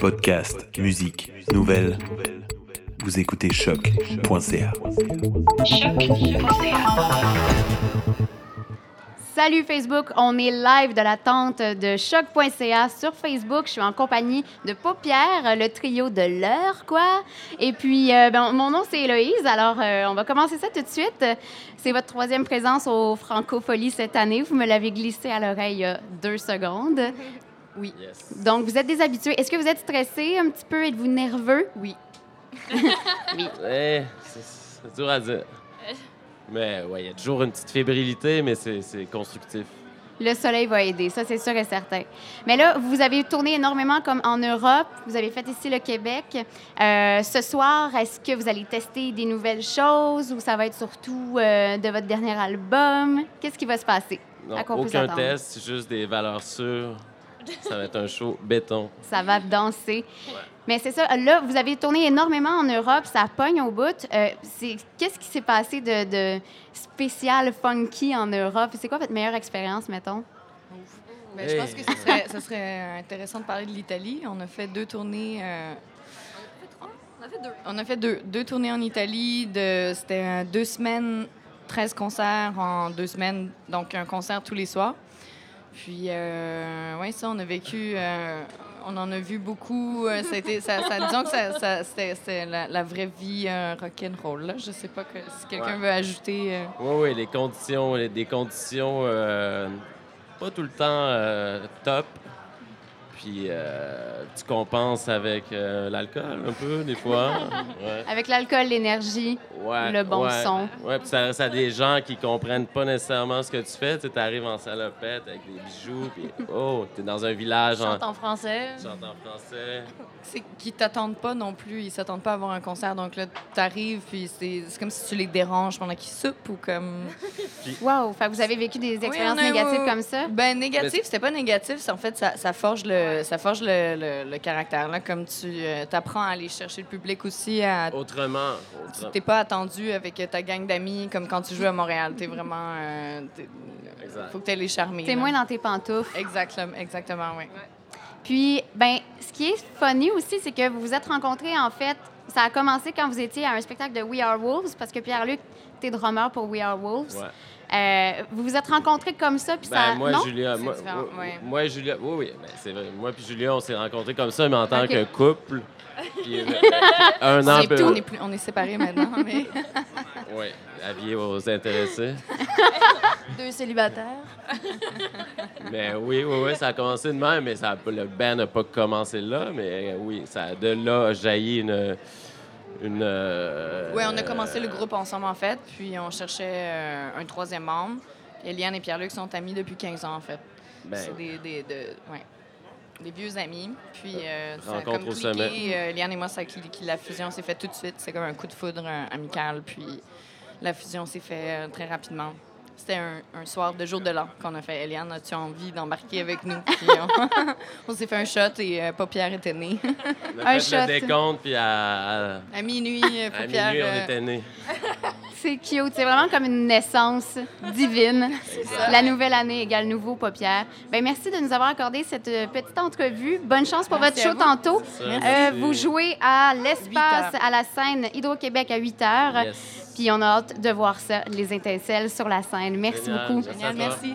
Podcast, musique, nouvelles. Vous écoutez choc.ca. Salut Facebook, on est live de la tente de choc.ca sur Facebook. Je suis en compagnie de Paupière, le trio de l'heure, quoi. Et puis, euh, ben, mon nom c'est Héloïse, alors euh, on va commencer ça tout de suite. C'est votre troisième présence au Francofolie cette année. Vous me l'avez glissé à l'oreille il y a deux secondes. Oui. Donc, vous êtes des habitués. Est-ce que vous êtes stressé un petit peu? Êtes-vous nerveux? Oui. Oui. Eh, c'est dur à dire. Mais ouais, il y a toujours une petite fébrilité, mais c'est constructif. Le soleil va aider, ça c'est sûr et certain. Mais là, vous avez tourné énormément comme en Europe, vous avez fait ici le Québec. Euh, ce soir, est-ce que vous allez tester des nouvelles choses ou ça va être surtout euh, de votre dernier album? Qu'est-ce qui va se passer? Non, À quoi aucun test, juste des valeurs sûres. Ça va être un show béton. Ça va danser. Mais c'est ça, là, vous avez tourné énormément en Europe, ça pogne au bout. Euh, c'est- Qu'est-ce qui s'est passé de, de spécial, funky en Europe? C'est quoi votre meilleure expérience, mettons? Ben, Je pense que ce serait, ce serait intéressant de parler de l'Italie. On a fait deux tournées. euh, On a fait deux. on a fait deux, deux tournées en Italie. de- C'était deux semaines, 13 concerts en deux semaines, donc un concert tous les soirs. Puis, euh, ouais, ça, on a vécu. euh, on en a vu beaucoup. euh, ça a été- ça, ça- disons que ça, ça- c'était c'était la, la vraie vie euh, rock'n'roll. Là. Je sais pas que, si quelqu'un Ouais. veut ajouter. Oui, oui, les conditions, les- des conditions pas tout le temps top. Puis euh, tu compenses avec euh, l'alcool un peu, des fois. Ouais. Avec l'alcool, l'énergie. Ouais, Le bon ouais. son. Ouais, puis ça, ça a des gens qui comprennent pas nécessairement ce que tu fais. Tu arrives en salopette avec des bijoux, puis oh, t'es dans un village en... Chante en français. Chante en français. C'est qu'ils t'attendent pas non plus. Ils s'attendent pas à avoir un concert. Donc là, t'arrives, puis c'est c'est comme si tu les déranges pendant qu'ils soupent ou comme. Wow! Fait vous avez vécu des expériences eu- négatives comme ça? Ben, négatif, c'était pas négatif. En fait, ça, ça forge le, ça forge le, le- le caractère. Là, comme tu apprends à aller chercher le public aussi. À, Autrement. tu t'es pas attendu avec ta gang d'amis comme quand tu joues à Montréal. T'es vraiment. euh, faut que tu les charmer. T'es là. moins dans tes pantoufles. Exactement, exactement, oui. Puis, ben, ce qui est funny aussi, c'est que vous vous êtes rencontrés, en fait, ça a commencé quand vous étiez à un spectacle de We Are Wolves, parce que Pierre-Luc, t'es drummer pour We Are Wolves. Ouais. Euh, vous vous êtes rencontrés comme ça, puis Ben, ça... moi, non? Julia, moi, différent, moi- ouais. moi et Julia, oui, oui, ben, c'est vrai. Moi puis Julia, on s'est rencontrés comme ça, mais en tant Ok. que couple. Puis, euh, un an, tout, on est, plus- on est séparés maintenant, mais. Ouais, avis aux intéressés. Deux célibataires. Mais oui, oui, oui, ça a commencé de même, mais ça, le band n'a pas commencé là, mais euh, oui, ça, de là a jailli une. une euh, Oui, on a commencé le groupe ensemble, en fait, puis on cherchait euh, un troisième membre. Eliane et Pierre-Luc sont amis depuis 15 ans, en fait. ben, C'est des, des, de- ouais, des vieux amis. Puis euh, ça a Rencontre comme au cliqué. sommet. Euh, Eliane et moi, ça. La fusion s'est faite tout de suite. C'est comme un coup de foudre euh, amical. Puis la fusion s'est faite euh, très rapidement. C'était un, un soir de jour de l'an qu'on a fait. Eliane, as-tu envie d'embarquer avec nous? Puis on, on s'est fait un shot et euh, Paupière était née. on a un fait le shot. décompte, puis à, à, à minuit, euh, à Paupière... minuit, on euh, était nés. C'est cute. C'est vraiment comme une naissance divine. La nouvelle année égale nouveau paupière. Ben merci de nous avoir accordé cette euh, petite entrevue. Bonne chance pour Merci votre show vous. tantôt. Euh, merci. vous jouez à l'espace, à la scène Hydro-Québec à 8 heures. Yes. Puis on a hâte de voir ça, les étincelles sur la scène. Merci Génial. beaucoup. Génial, merci.